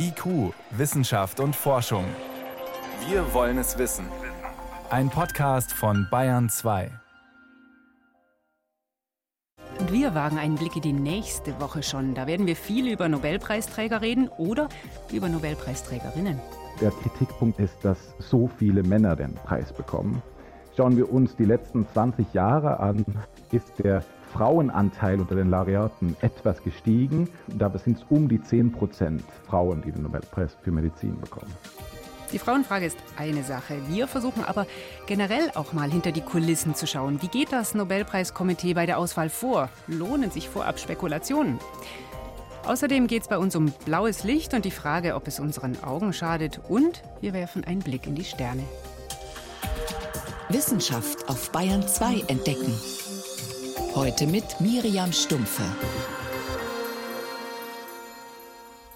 IQ, Wissenschaft und Forschung. Wir wollen es wissen. Ein Podcast von Bayern 2. Und wir wagen einen Blick in die nächste Woche schon. Da werden wir viel über Nobelpreisträger reden oder über Nobelpreisträgerinnen. Der Kritikpunkt ist, dass so viele Männer den Preis bekommen. Schauen wir uns die letzten 20 Jahre an, ist der Frauenanteil unter den Laureaten etwas gestiegen. Dabei sind es um die 10 Prozent Frauen, die den Nobelpreis für Medizin bekommen. Die Frauenfrage ist eine Sache. Wir versuchen aber generell auch mal hinter die Kulissen zu schauen. Wie geht das Nobelpreiskomitee bei der Auswahl vor? Lohnen sich vorab Spekulationen? Außerdem geht es bei uns um blaues Licht und die Frage, ob es unseren Augen schadet. Und wir werfen einen Blick in die Sterne. Wissenschaft auf Bayern 2 entdecken. Heute mit Miriam Stumpfe.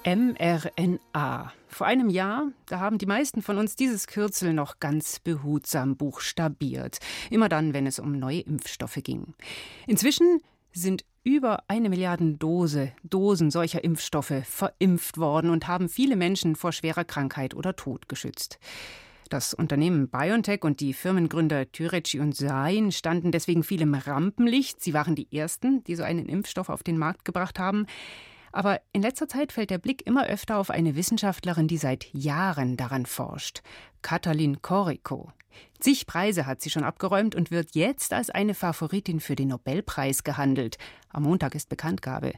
mRNA. Vor einem Jahr, da haben die meisten von uns dieses Kürzel noch ganz behutsam buchstabiert. Immer dann, wenn es um neue Impfstoffe ging. Inzwischen sind über eine Milliarde Dose, Dosen solcher Impfstoffe verimpft worden und haben viele Menschen vor schwerer Krankheit oder Tod geschützt. Das Unternehmen BioNTech und die Firmengründer Türeci und Sain standen deswegen viel im Rampenlicht. Sie waren die ersten, die so einen Impfstoff auf den Markt gebracht haben. Aber in letzter Zeit fällt der Blick immer öfter auf eine Wissenschaftlerin, die seit Jahren daran forscht. Katalin Koriko. Zig Preise hat sie schon abgeräumt und wird jetzt als eine Favoritin für den Nobelpreis gehandelt. Am Montag ist Bekanntgabe.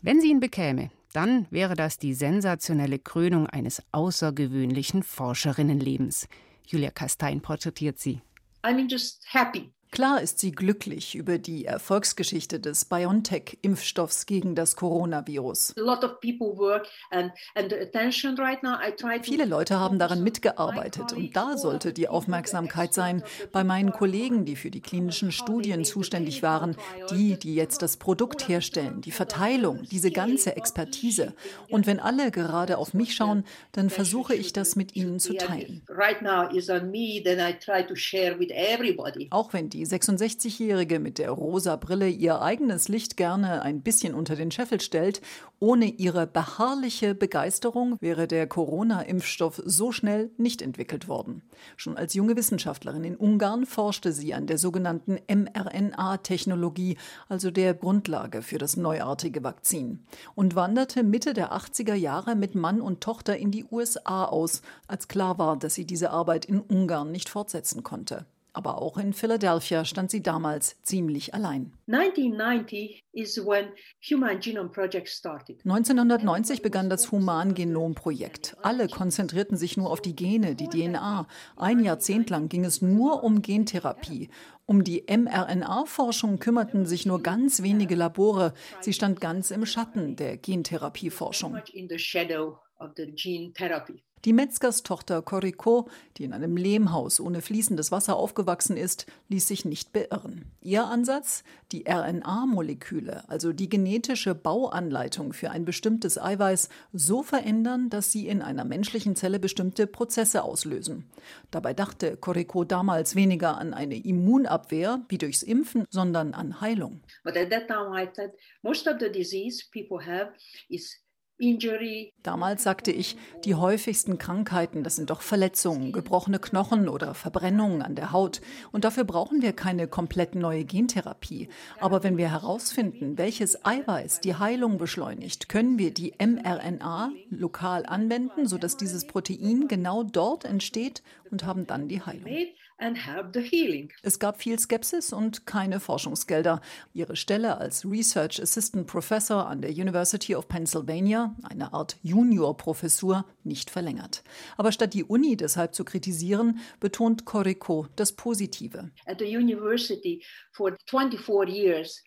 Wenn sie ihn bekäme, dann wäre das die sensationelle Krönung eines außergewöhnlichen Forscherinnenlebens. Julia Kastein porträtiert sie. I'm just happy Klar ist sie glücklich über die Erfolgsgeschichte des BioNTech-Impfstoffs gegen das Coronavirus. Viele Leute haben daran mitgearbeitet und da sollte die Aufmerksamkeit sein bei meinen Kollegen, die für die klinischen Studien zuständig waren, die, die jetzt das Produkt herstellen, die Verteilung, diese ganze Expertise. Und wenn alle gerade auf mich schauen, dann versuche ich das mit ihnen zu teilen. Auch wenn die die 66-Jährige mit der rosa Brille ihr eigenes Licht gerne ein bisschen unter den Scheffel stellt. Ohne ihre beharrliche Begeisterung wäre der Corona-Impfstoff so schnell nicht entwickelt worden. Schon als junge Wissenschaftlerin in Ungarn forschte sie an der sogenannten mRNA-Technologie, also der Grundlage für das neuartige Vakzin, und wanderte Mitte der 80er Jahre mit Mann und Tochter in die USA aus, als klar war, dass sie diese Arbeit in Ungarn nicht fortsetzen konnte. Aber auch in Philadelphia stand sie damals ziemlich allein. 1990 begann das Humangenom-Projekt. Alle konzentrierten sich nur auf die Gene, die DNA. Ein Jahrzehnt lang ging es nur um Gentherapie. Um die mRNA-Forschung kümmerten sich nur ganz wenige Labore. Sie stand ganz im Schatten der Gentherapieforschung. Die Metzgerstochter Corrico, die in einem Lehmhaus ohne fließendes Wasser aufgewachsen ist, ließ sich nicht beirren. Ihr Ansatz? Die RNA-Moleküle, also die genetische Bauanleitung für ein bestimmtes Eiweiß, so verändern, dass sie in einer menschlichen Zelle bestimmte Prozesse auslösen. Dabei dachte Corrico damals weniger an eine Immunabwehr wie durchs Impfen, sondern an Heilung. But at that time I thought most of the disease people have is Damals sagte ich, die häufigsten Krankheiten, das sind doch Verletzungen, gebrochene Knochen oder Verbrennungen an der Haut. Und dafür brauchen wir keine komplett neue Gentherapie. Aber wenn wir herausfinden, welches Eiweiß die Heilung beschleunigt, können wir die mRNA lokal anwenden, sodass dieses Protein genau dort entsteht und haben dann die Heilung. Es gab viel Skepsis und keine Forschungsgelder. Ihre Stelle als Research Assistant Professor an der University of Pennsylvania, eine Art Juniorprofessur, nicht verlängert. Aber statt die Uni deshalb zu kritisieren, betont Corico das Positive. At the university for 24 years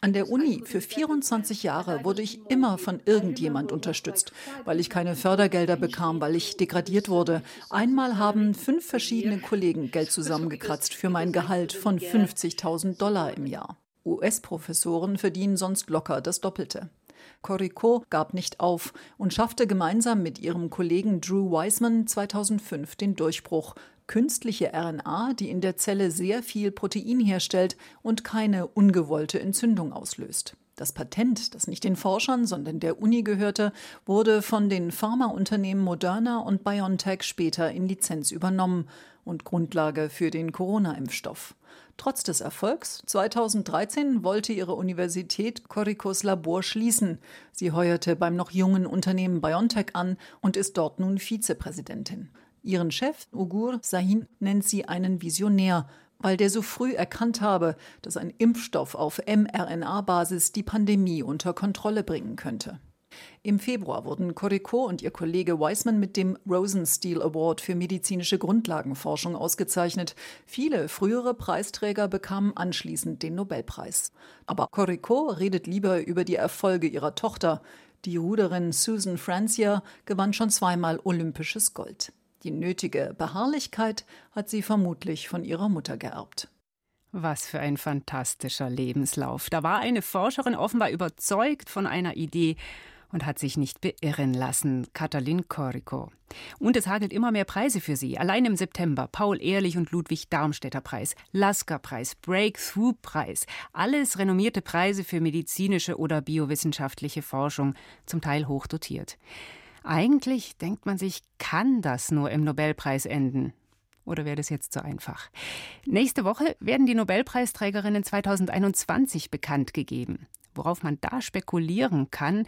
an der Uni für 24 Jahre wurde ich immer von irgendjemand unterstützt, weil ich keine Fördergelder bekam, weil ich degradiert wurde. Einmal haben fünf verschiedene Kollegen Geld zusammengekratzt für mein Gehalt von 50.000 Dollar im Jahr. US-Professoren verdienen sonst locker das Doppelte. Corico gab nicht auf und schaffte gemeinsam mit ihrem Kollegen Drew Wiseman 2005 den Durchbruch künstliche RNA, die in der Zelle sehr viel Protein herstellt und keine ungewollte Entzündung auslöst. Das Patent, das nicht den Forschern, sondern der Uni gehörte, wurde von den Pharmaunternehmen Moderna und BioNTech später in Lizenz übernommen und Grundlage für den Corona-Impfstoff. Trotz des Erfolgs 2013 wollte ihre Universität Coricos Labor schließen. Sie heuerte beim noch jungen Unternehmen BioNTech an und ist dort nun Vizepräsidentin. Ihren Chef, Ugur Sahin, nennt sie einen Visionär, weil der so früh erkannt habe, dass ein Impfstoff auf mRNA-Basis die Pandemie unter Kontrolle bringen könnte. Im Februar wurden Corrico und ihr Kollege Weissman mit dem Rosenstiel Award für medizinische Grundlagenforschung ausgezeichnet. Viele frühere Preisträger bekamen anschließend den Nobelpreis. Aber Corrico redet lieber über die Erfolge ihrer Tochter. Die Ruderin Susan Francia gewann schon zweimal olympisches Gold. Die nötige Beharrlichkeit hat sie vermutlich von ihrer Mutter geerbt. Was für ein fantastischer Lebenslauf. Da war eine Forscherin offenbar überzeugt von einer Idee und hat sich nicht beirren lassen, Katalin Corico. Und es hagelt immer mehr Preise für sie. Allein im September Paul Ehrlich und Ludwig Darmstädter Preis, Lasker Preis, Breakthrough Preis. Alles renommierte Preise für medizinische oder biowissenschaftliche Forschung, zum Teil hoch dotiert. Eigentlich denkt man sich, kann das nur im Nobelpreis enden? Oder wäre das jetzt zu einfach? Nächste Woche werden die Nobelpreisträgerinnen 2021 bekannt gegeben. Worauf man da spekulieren kann,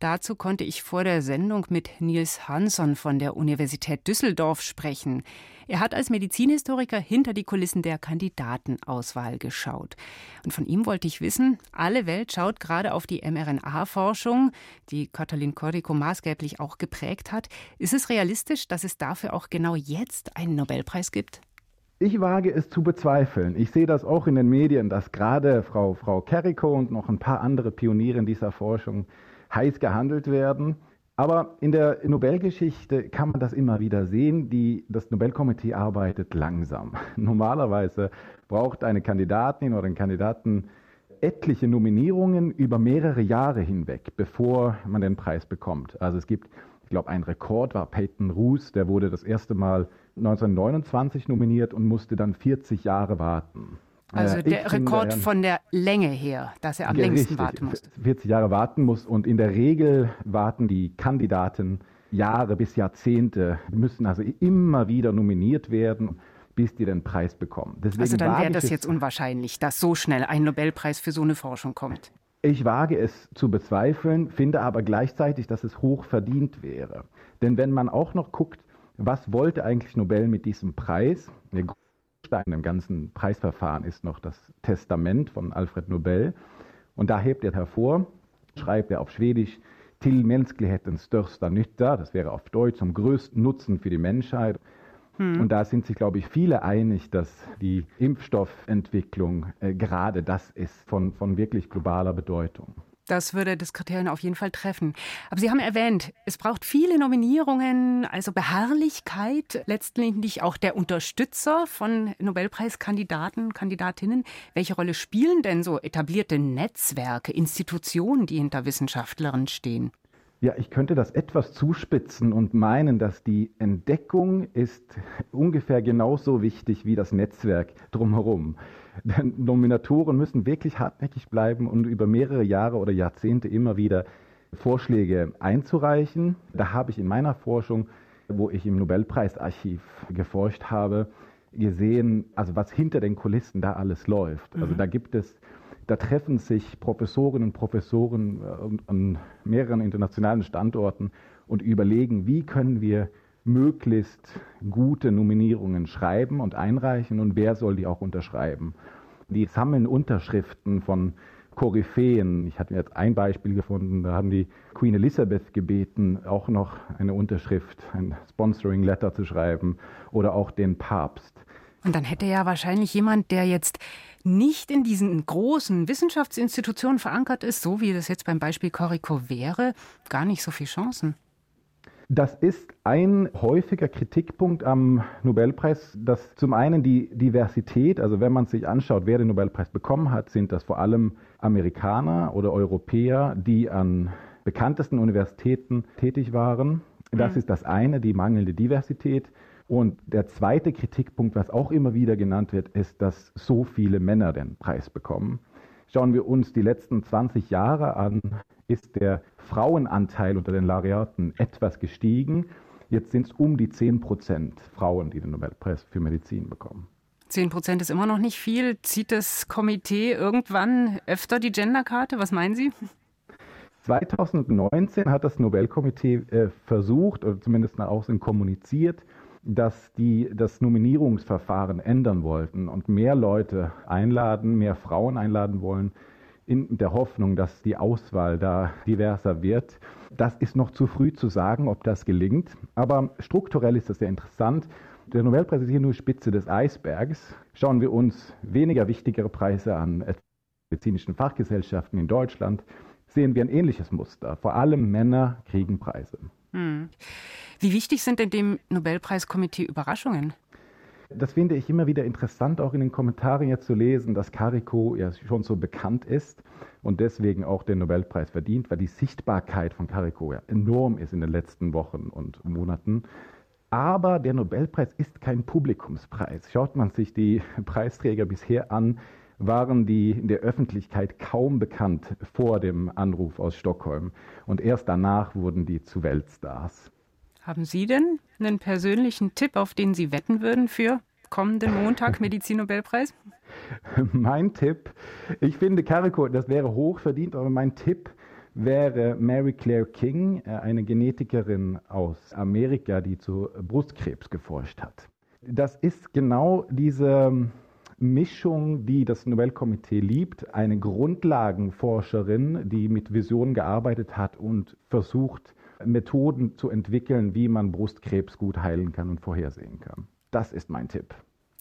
Dazu konnte ich vor der Sendung mit Nils Hansson von der Universität Düsseldorf sprechen. Er hat als Medizinhistoriker hinter die Kulissen der Kandidatenauswahl geschaut. Und von ihm wollte ich wissen, alle Welt schaut gerade auf die mRNA-Forschung, die Katalin Corrico maßgeblich auch geprägt hat. Ist es realistisch, dass es dafür auch genau jetzt einen Nobelpreis gibt? Ich wage es zu bezweifeln. Ich sehe das auch in den Medien, dass gerade Frau, Frau Kerrico und noch ein paar andere Pioniere in dieser Forschung heiß gehandelt werden. Aber in der Nobelgeschichte kann man das immer wieder sehen. Die, das Nobelkomitee arbeitet langsam. Normalerweise braucht eine Kandidatin oder ein Kandidaten etliche Nominierungen über mehrere Jahre hinweg, bevor man den Preis bekommt. Also es gibt, ich glaube, ein Rekord war Peyton Roos, der wurde das erste Mal 1929 nominiert und musste dann 40 Jahre warten. Also der Rekord von der Länge her, dass er am ja, längsten richtig, warten muss. 40 Jahre warten muss und in der Regel warten die Kandidaten Jahre bis Jahrzehnte, müssen also immer wieder nominiert werden, bis die den Preis bekommen. Deswegen also dann wäre das jetzt unwahrscheinlich, dass so schnell ein Nobelpreis für so eine Forschung kommt. Ich wage es zu bezweifeln, finde aber gleichzeitig, dass es hoch verdient wäre. Denn wenn man auch noch guckt, was wollte eigentlich Nobel mit diesem Preis? Grundstein im ganzen Preisverfahren ist noch das Testament von Alfred Nobel. Und da hebt er hervor, schreibt er auf Schwedisch, till mänsklighetens största nytta, das wäre auf Deutsch zum größten Nutzen für die Menschheit. Hm. Und da sind sich, glaube ich, viele einig, dass die Impfstoffentwicklung äh, gerade das ist von, von wirklich globaler Bedeutung. Das würde das Kriterium auf jeden Fall treffen. Aber Sie haben erwähnt, es braucht viele Nominierungen, also Beharrlichkeit, letztendlich auch der Unterstützer von Nobelpreiskandidaten, Kandidatinnen. Welche Rolle spielen denn so etablierte Netzwerke, Institutionen, die hinter Wissenschaftlerinnen stehen? Ja, ich könnte das etwas zuspitzen und meinen, dass die Entdeckung ist ungefähr genauso wichtig wie das Netzwerk drumherum. Denn Nominatoren müssen wirklich hartnäckig bleiben und über mehrere Jahre oder Jahrzehnte immer wieder Vorschläge einzureichen. Da habe ich in meiner Forschung, wo ich im Nobelpreisarchiv geforscht habe, gesehen, also was hinter den Kulissen da alles läuft. Also mhm. da gibt es, da treffen sich Professorinnen und Professoren äh, an mehreren internationalen Standorten und überlegen, wie können wir möglichst gute Nominierungen schreiben und einreichen und wer soll die auch unterschreiben. Die sammeln Unterschriften von Koryphäen. Ich hatte jetzt ein Beispiel gefunden, da haben die Queen Elizabeth gebeten, auch noch eine Unterschrift, ein Sponsoring Letter zu schreiben oder auch den Papst. Und dann hätte ja wahrscheinlich jemand, der jetzt nicht in diesen großen Wissenschaftsinstitutionen verankert ist, so wie das jetzt beim Beispiel Corico wäre, gar nicht so viele Chancen. Das ist ein häufiger Kritikpunkt am Nobelpreis, dass zum einen die Diversität, also wenn man sich anschaut, wer den Nobelpreis bekommen hat, sind das vor allem Amerikaner oder Europäer, die an bekanntesten Universitäten tätig waren. Das mhm. ist das eine, die mangelnde Diversität. Und der zweite Kritikpunkt, was auch immer wieder genannt wird, ist, dass so viele Männer den Preis bekommen. Schauen wir uns die letzten 20 Jahre an, ist der Frauenanteil unter den Laureaten etwas gestiegen. Jetzt sind es um die 10 Prozent Frauen, die den Nobelpreis für Medizin bekommen. 10 Prozent ist immer noch nicht viel. Zieht das Komitee irgendwann öfter die Genderkarte? Was meinen Sie? 2019 hat das Nobelkomitee äh, versucht, oder zumindest nach außen kommuniziert, dass die das Nominierungsverfahren ändern wollten und mehr Leute einladen, mehr Frauen einladen wollen, in der Hoffnung, dass die Auswahl da diverser wird. Das ist noch zu früh zu sagen, ob das gelingt. Aber strukturell ist das sehr interessant. Der Nobelpreis ist hier nur Spitze des Eisbergs. Schauen wir uns weniger wichtigere Preise an, medizinischen Fachgesellschaften in Deutschland, sehen wir ein ähnliches Muster. Vor allem Männer kriegen Preise. Hm. Wie wichtig sind denn dem Nobelpreiskomitee Überraschungen? Das finde ich immer wieder interessant, auch in den Kommentaren jetzt zu lesen, dass Carico ja schon so bekannt ist und deswegen auch den Nobelpreis verdient, weil die Sichtbarkeit von Carico ja enorm ist in den letzten Wochen und Monaten. Aber der Nobelpreis ist kein Publikumspreis. Schaut man sich die Preisträger bisher an, waren die in der Öffentlichkeit kaum bekannt vor dem Anruf aus Stockholm. Und erst danach wurden die zu Weltstars. Haben Sie denn einen persönlichen Tipp, auf den Sie wetten würden für kommenden Montag Medizin-Nobelpreis? mein Tipp, ich finde Carico, das wäre hochverdient, aber mein Tipp wäre Mary Claire King, äh, eine Genetikerin aus Amerika, die zu Brustkrebs geforscht hat. Das ist genau diese Mischung, die das Nobelkomitee liebt, eine Grundlagenforscherin, die mit Visionen gearbeitet hat und versucht, Methoden zu entwickeln, wie man Brustkrebs gut heilen kann und vorhersehen kann. Das ist mein Tipp.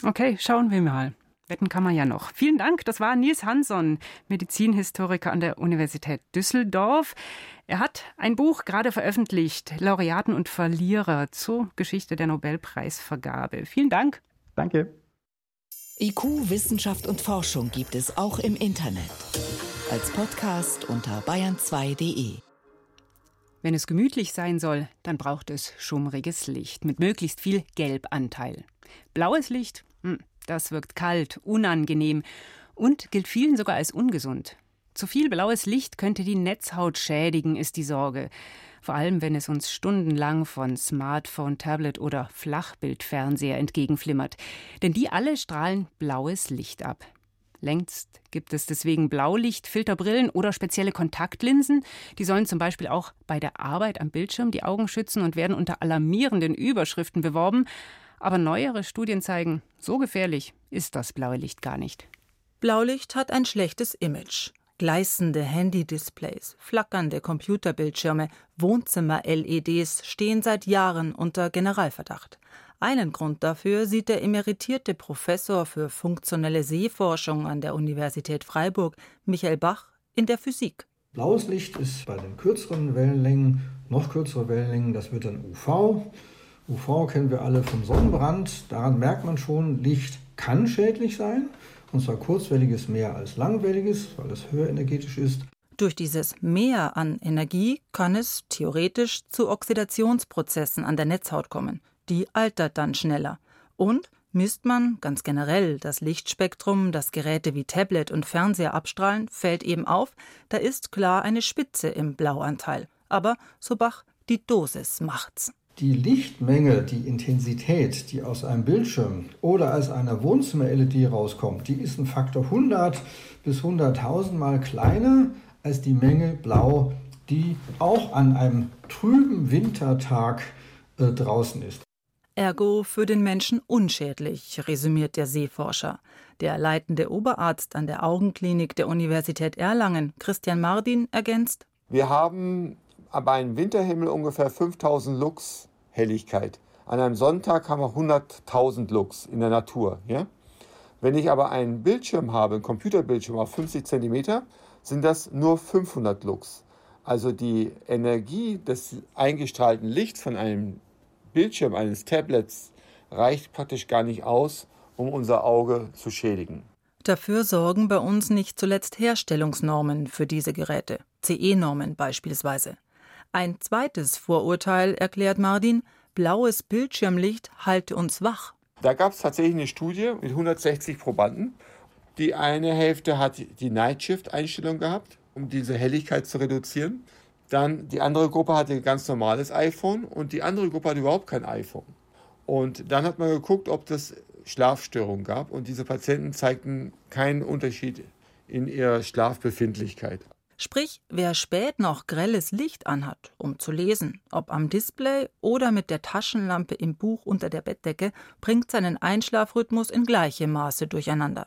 Okay, schauen wir mal. Wetten kann man ja noch. Vielen Dank. Das war Nils Hansson, Medizinhistoriker an der Universität Düsseldorf. Er hat ein Buch gerade veröffentlicht, Laureaten und Verlierer zur Geschichte der Nobelpreisvergabe. Vielen Dank. Danke. IQ, Wissenschaft und Forschung gibt es auch im Internet. Als Podcast unter bayern2.de. Wenn es gemütlich sein soll, dann braucht es schummriges Licht mit möglichst viel Gelbanteil. Blaues Licht, hm, das wirkt kalt, unangenehm und gilt vielen sogar als ungesund. Zu viel blaues Licht könnte die Netzhaut schädigen, ist die Sorge. Vor allem, wenn es uns stundenlang von Smartphone, Tablet oder Flachbildfernseher entgegenflimmert. Denn die alle strahlen blaues Licht ab. Längst gibt es deswegen Blaulichtfilterbrillen oder spezielle Kontaktlinsen. Die sollen zum Beispiel auch bei der Arbeit am Bildschirm die Augen schützen und werden unter alarmierenden Überschriften beworben. Aber neuere Studien zeigen, so gefährlich ist das blaue Licht gar nicht. Blaulicht hat ein schlechtes Image. Gleißende Handy-Displays, flackernde Computerbildschirme, Wohnzimmer-LEDs stehen seit Jahren unter Generalverdacht. Einen Grund dafür sieht der emeritierte Professor für funktionelle Sehforschung an der Universität Freiburg, Michael Bach, in der Physik. Blaues Licht ist bei den kürzeren Wellenlängen, noch kürzere Wellenlängen, das wird dann UV. UV kennen wir alle vom Sonnenbrand. Daran merkt man schon, Licht kann schädlich sein. Und zwar kurzwelliges mehr als langwelliges, weil es höher energetisch ist. Durch dieses Mehr an Energie kann es theoretisch zu Oxidationsprozessen an der Netzhaut kommen die altert dann schneller. Und misst man ganz generell das Lichtspektrum, das Geräte wie Tablet und Fernseher abstrahlen, fällt eben auf, da ist klar eine Spitze im Blauanteil. Aber, so Bach, die Dosis macht's. Die Lichtmenge, die Intensität, die aus einem Bildschirm oder aus einer Wohnzimmer-LED rauskommt, die ist ein Faktor 100 bis 100.000 Mal kleiner als die Menge Blau, die auch an einem trüben Wintertag äh, draußen ist ergo für den Menschen unschädlich, resümiert der Seeforscher. Der leitende Oberarzt an der Augenklinik der Universität Erlangen, Christian Mardin, ergänzt: Wir haben bei einem Winterhimmel ungefähr 5000 Lux Helligkeit. An einem Sonntag haben wir 100.000 Lux in der Natur. Ja? Wenn ich aber einen Bildschirm habe, einen Computerbildschirm auf 50 cm, sind das nur 500 Lux. Also die Energie des eingestrahlten Lichts von einem Bildschirm eines Tablets reicht praktisch gar nicht aus, um unser Auge zu schädigen. Dafür sorgen bei uns nicht zuletzt Herstellungsnormen für diese Geräte, CE-Normen beispielsweise. Ein zweites Vorurteil, erklärt Mardin, blaues Bildschirmlicht halte uns wach. Da gab es tatsächlich eine Studie mit 160 Probanden Die eine Hälfte hat die Nightshift-Einstellung gehabt, um diese Helligkeit zu reduzieren. Dann die andere Gruppe hatte ein ganz normales iPhone und die andere Gruppe hatte überhaupt kein iPhone. Und dann hat man geguckt, ob es Schlafstörungen gab und diese Patienten zeigten keinen Unterschied in ihrer Schlafbefindlichkeit. Sprich, wer spät noch grelles Licht anhat, um zu lesen, ob am Display oder mit der Taschenlampe im Buch unter der Bettdecke, bringt seinen Einschlafrhythmus in gleichem Maße durcheinander.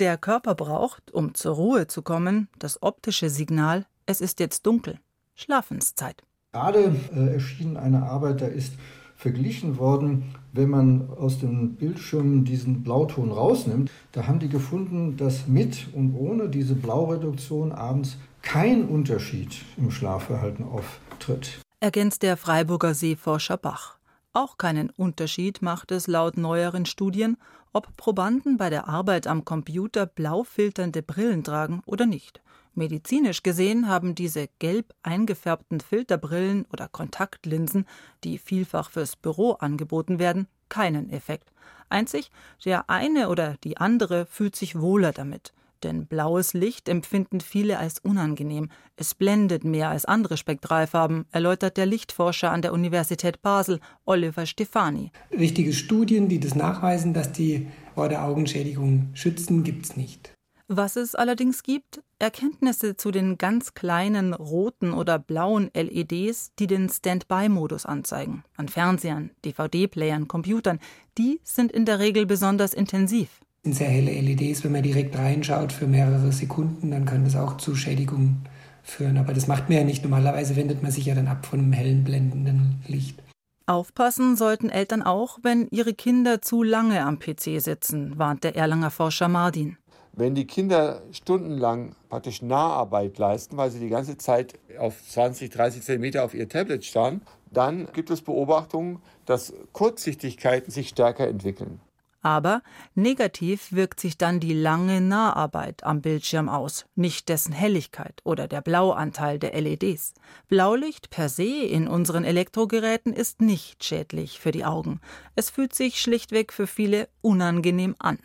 Der Körper braucht, um zur Ruhe zu kommen, das optische Signal, es ist jetzt dunkel. Schlafenszeit. Gerade äh, erschien eine Arbeit, da ist verglichen worden, wenn man aus den Bildschirmen diesen Blauton rausnimmt. Da haben die gefunden, dass mit und ohne diese Blaureduktion abends kein Unterschied im Schlafverhalten auftritt. Ergänzt der Freiburger Seeforscher Bach. Auch keinen Unterschied macht es laut neueren Studien, ob Probanden bei der Arbeit am Computer blau filternde Brillen tragen oder nicht. Medizinisch gesehen haben diese gelb eingefärbten Filterbrillen oder Kontaktlinsen, die vielfach fürs Büro angeboten werden, keinen Effekt. Einzig, der eine oder die andere fühlt sich wohler damit. Denn blaues Licht empfinden viele als unangenehm. Es blendet mehr als andere Spektralfarben, erläutert der Lichtforscher an der Universität Basel, Oliver Stefani. Richtige Studien, die das nachweisen, dass die vor der Augenschädigung schützen, gibt es nicht. Was es allerdings gibt, Erkenntnisse zu den ganz kleinen roten oder blauen LEDs, die den Standby-Modus anzeigen, an Fernsehern, DVD-Playern, Computern, die sind in der Regel besonders intensiv. Das sind sehr helle LEDs, wenn man direkt reinschaut für mehrere Sekunden, dann kann das auch zu Schädigungen führen. Aber das macht man ja nicht. Normalerweise wendet man sich ja dann ab von einem hellen, blendenden Licht. Aufpassen sollten Eltern auch, wenn ihre Kinder zu lange am PC sitzen, warnt der Erlanger Forscher Mardin. Wenn die Kinder stundenlang praktisch Naharbeit leisten, weil sie die ganze Zeit auf 20, 30 Zentimeter auf ihr Tablet starren, dann gibt es Beobachtungen, dass Kurzsichtigkeiten sich stärker entwickeln. Aber negativ wirkt sich dann die lange Naharbeit am Bildschirm aus, nicht dessen Helligkeit oder der Blauanteil der LEDs. Blaulicht per se in unseren Elektrogeräten ist nicht schädlich für die Augen. Es fühlt sich schlichtweg für viele unangenehm an.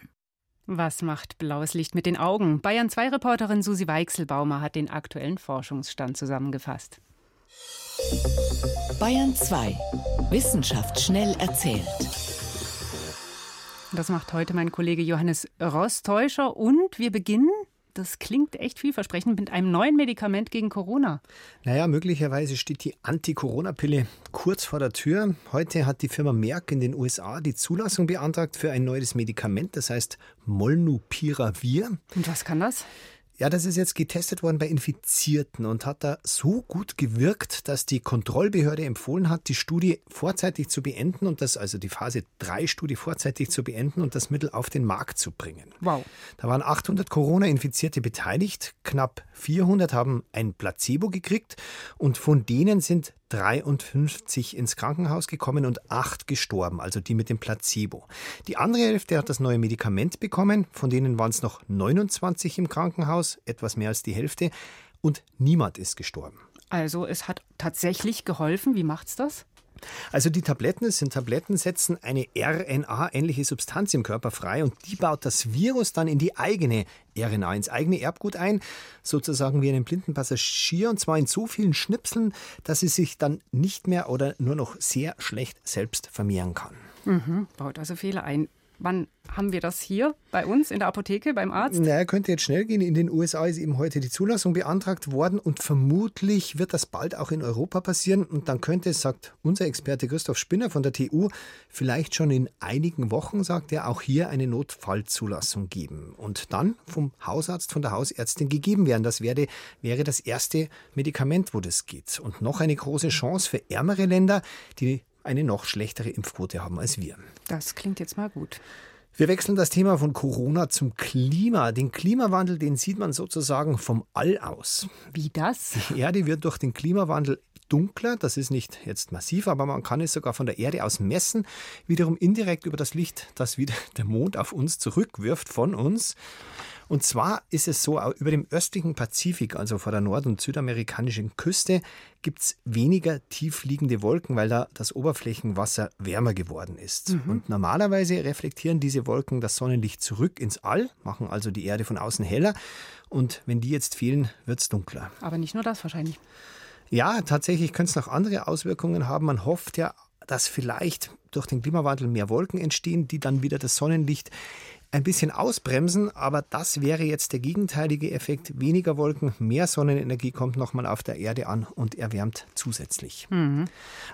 Was macht blaues Licht mit den Augen? Bayern 2 Reporterin Susi Weichselbaumer hat den aktuellen Forschungsstand zusammengefasst. Bayern 2 Wissenschaft schnell erzählt. Das macht heute mein Kollege Johannes Rostäuscher und wir beginnen das klingt echt vielversprechend mit einem neuen Medikament gegen Corona. Naja, möglicherweise steht die Anti-Corona-Pille kurz vor der Tür. Heute hat die Firma Merck in den USA die Zulassung beantragt für ein neues Medikament, das heißt Molnupiravir. Und was kann das? Ja, das ist jetzt getestet worden bei Infizierten und hat da so gut gewirkt, dass die Kontrollbehörde empfohlen hat, die Studie vorzeitig zu beenden und das, also die Phase 3 Studie vorzeitig zu beenden und das Mittel auf den Markt zu bringen. Wow. Da waren 800 Corona-Infizierte beteiligt, knapp 400 haben ein Placebo gekriegt und von denen sind 53 ins Krankenhaus gekommen und acht gestorben, also die mit dem Placebo. Die andere Hälfte hat das neue Medikament bekommen, von denen waren es noch 29 im Krankenhaus, etwas mehr als die Hälfte, und niemand ist gestorben. Also es hat tatsächlich geholfen. Wie macht's das? Also die Tabletten, es sind Tabletten, setzen eine RNA-ähnliche Substanz im Körper frei und die baut das Virus dann in die eigene RNA, ins eigene Erbgut ein, sozusagen wie einen blinden Passagier und zwar in so vielen Schnipseln, dass es sich dann nicht mehr oder nur noch sehr schlecht selbst vermehren kann. Mhm, baut also Fehler ein. Wann haben wir das hier bei uns in der Apotheke beim Arzt? Naja, könnte jetzt schnell gehen. In den USA ist eben heute die Zulassung beantragt worden und vermutlich wird das bald auch in Europa passieren. Und dann könnte es, sagt unser Experte Christoph Spinner von der TU, vielleicht schon in einigen Wochen, sagt er, auch hier eine Notfallzulassung geben. Und dann vom Hausarzt, von der Hausärztin gegeben werden. Das wäre, wäre das erste Medikament, wo das geht. Und noch eine große Chance für ärmere Länder, die eine noch schlechtere Impfquote haben als wir. Das klingt jetzt mal gut. Wir wechseln das Thema von Corona zum Klima. Den Klimawandel, den sieht man sozusagen vom All aus. Wie das? Die Erde wird durch den Klimawandel dunkler. Das ist nicht jetzt massiv, aber man kann es sogar von der Erde aus messen. Wiederum indirekt über das Licht, das wieder der Mond auf uns zurückwirft von uns. Und zwar ist es so, über dem östlichen Pazifik, also vor der nord- und südamerikanischen Küste, gibt es weniger tief liegende Wolken, weil da das Oberflächenwasser wärmer geworden ist. Mhm. Und normalerweise reflektieren diese Wolken das Sonnenlicht zurück ins All, machen also die Erde von außen heller. Und wenn die jetzt fehlen, wird es dunkler. Aber nicht nur das wahrscheinlich. Ja, tatsächlich könnte es noch andere Auswirkungen haben. Man hofft ja, dass vielleicht durch den Klimawandel mehr Wolken entstehen, die dann wieder das Sonnenlicht ein bisschen ausbremsen, aber das wäre jetzt der gegenteilige Effekt. Weniger Wolken, mehr Sonnenenergie kommt nochmal auf der Erde an und erwärmt zusätzlich. Mhm.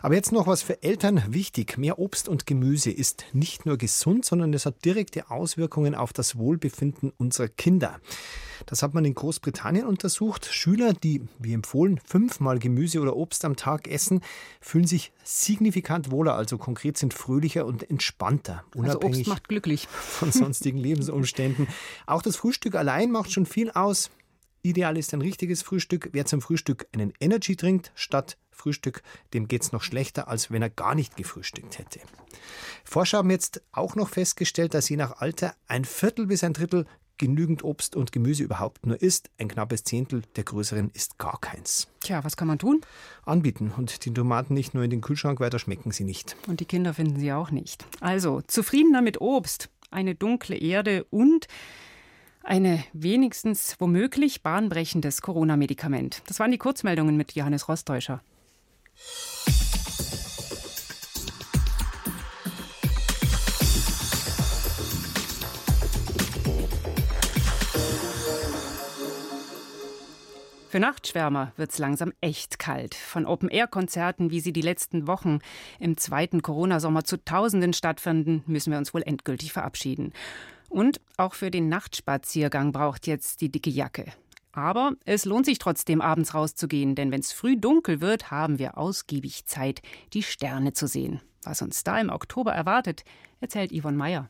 Aber jetzt noch was für Eltern wichtig. Mehr Obst und Gemüse ist nicht nur gesund, sondern es hat direkte Auswirkungen auf das Wohlbefinden unserer Kinder. Das hat man in Großbritannien untersucht. Schüler, die, wie empfohlen, fünfmal Gemüse oder Obst am Tag essen, fühlen sich signifikant wohler, also konkret sind fröhlicher und entspannter. Unabhängig also Obst macht glücklich. Von sonstigen Lebensumständen. Auch das Frühstück allein macht schon viel aus. Ideal ist ein richtiges Frühstück. Wer zum Frühstück einen Energy trinkt statt Frühstück, dem geht es noch schlechter, als wenn er gar nicht gefrühstückt hätte. Forscher haben jetzt auch noch festgestellt, dass je nach Alter ein Viertel bis ein Drittel genügend Obst und Gemüse überhaupt nur isst. Ein knappes Zehntel der größeren isst gar keins. Tja, was kann man tun? Anbieten und die Tomaten nicht nur in den Kühlschrank, weiter schmecken sie nicht. Und die Kinder finden sie auch nicht. Also, zufriedener mit Obst, eine dunkle Erde und eine wenigstens womöglich bahnbrechendes Corona-Medikament. Das waren die Kurzmeldungen mit Johannes Rostäuscher. Für Nachtschwärmer wird es langsam echt kalt. Von Open-Air-Konzerten, wie sie die letzten Wochen im zweiten Corona-Sommer zu Tausenden stattfinden, müssen wir uns wohl endgültig verabschieden. Und auch für den Nachtspaziergang braucht jetzt die dicke Jacke. Aber es lohnt sich trotzdem, abends rauszugehen, denn wenn es früh dunkel wird, haben wir ausgiebig Zeit, die Sterne zu sehen. Was uns da im Oktober erwartet, erzählt Yvonne Meyer.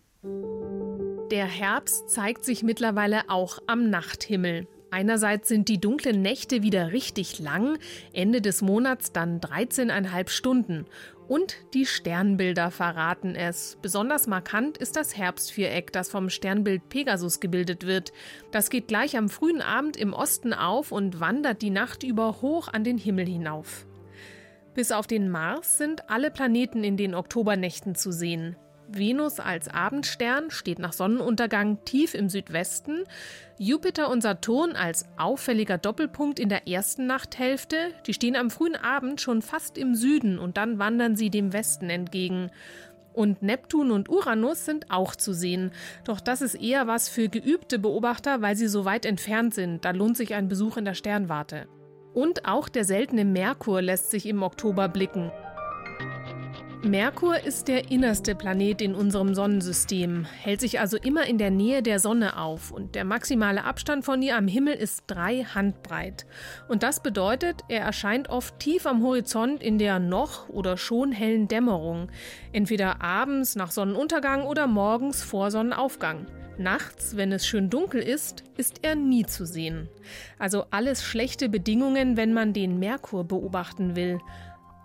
Der Herbst zeigt sich mittlerweile auch am Nachthimmel. Einerseits sind die dunklen Nächte wieder richtig lang, Ende des Monats dann 13,5 Stunden. Und die Sternbilder verraten es. Besonders markant ist das Herbstviereck, das vom Sternbild Pegasus gebildet wird. Das geht gleich am frühen Abend im Osten auf und wandert die Nacht über hoch an den Himmel hinauf. Bis auf den Mars sind alle Planeten in den Oktobernächten zu sehen. Venus als Abendstern steht nach Sonnenuntergang tief im Südwesten, Jupiter und Saturn als auffälliger Doppelpunkt in der ersten Nachthälfte, die stehen am frühen Abend schon fast im Süden und dann wandern sie dem Westen entgegen. Und Neptun und Uranus sind auch zu sehen. Doch das ist eher was für geübte Beobachter, weil sie so weit entfernt sind. Da lohnt sich ein Besuch in der Sternwarte. Und auch der seltene Merkur lässt sich im Oktober blicken. Merkur ist der innerste Planet in unserem Sonnensystem, hält sich also immer in der Nähe der Sonne auf und der maximale Abstand von ihr am Himmel ist drei Handbreit. Und das bedeutet, er erscheint oft tief am Horizont in der noch oder schon hellen Dämmerung, entweder abends nach Sonnenuntergang oder morgens vor Sonnenaufgang. Nachts, wenn es schön dunkel ist, ist er nie zu sehen. Also alles schlechte Bedingungen, wenn man den Merkur beobachten will.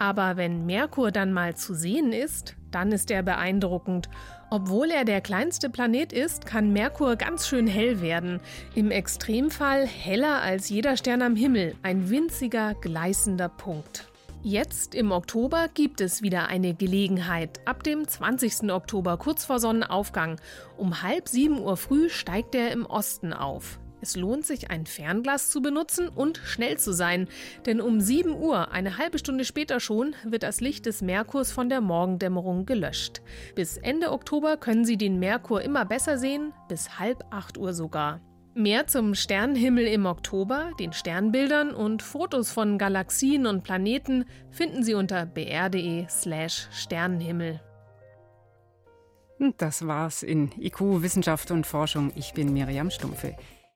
Aber wenn Merkur dann mal zu sehen ist, dann ist er beeindruckend. Obwohl er der kleinste Planet ist, kann Merkur ganz schön hell werden. Im Extremfall heller als jeder Stern am Himmel, ein winziger, gleißender Punkt. Jetzt im Oktober gibt es wieder eine Gelegenheit. Ab dem 20. Oktober, kurz vor Sonnenaufgang, um halb sieben Uhr früh steigt er im Osten auf. Es lohnt sich, ein Fernglas zu benutzen und schnell zu sein, denn um 7 Uhr, eine halbe Stunde später schon, wird das Licht des Merkurs von der Morgendämmerung gelöscht. Bis Ende Oktober können Sie den Merkur immer besser sehen, bis halb 8 Uhr sogar. Mehr zum Sternenhimmel im Oktober, den Sternbildern und Fotos von Galaxien und Planeten finden Sie unter br.de/slash Sternenhimmel. Das war's in IQ Wissenschaft und Forschung. Ich bin Miriam Stumpfe.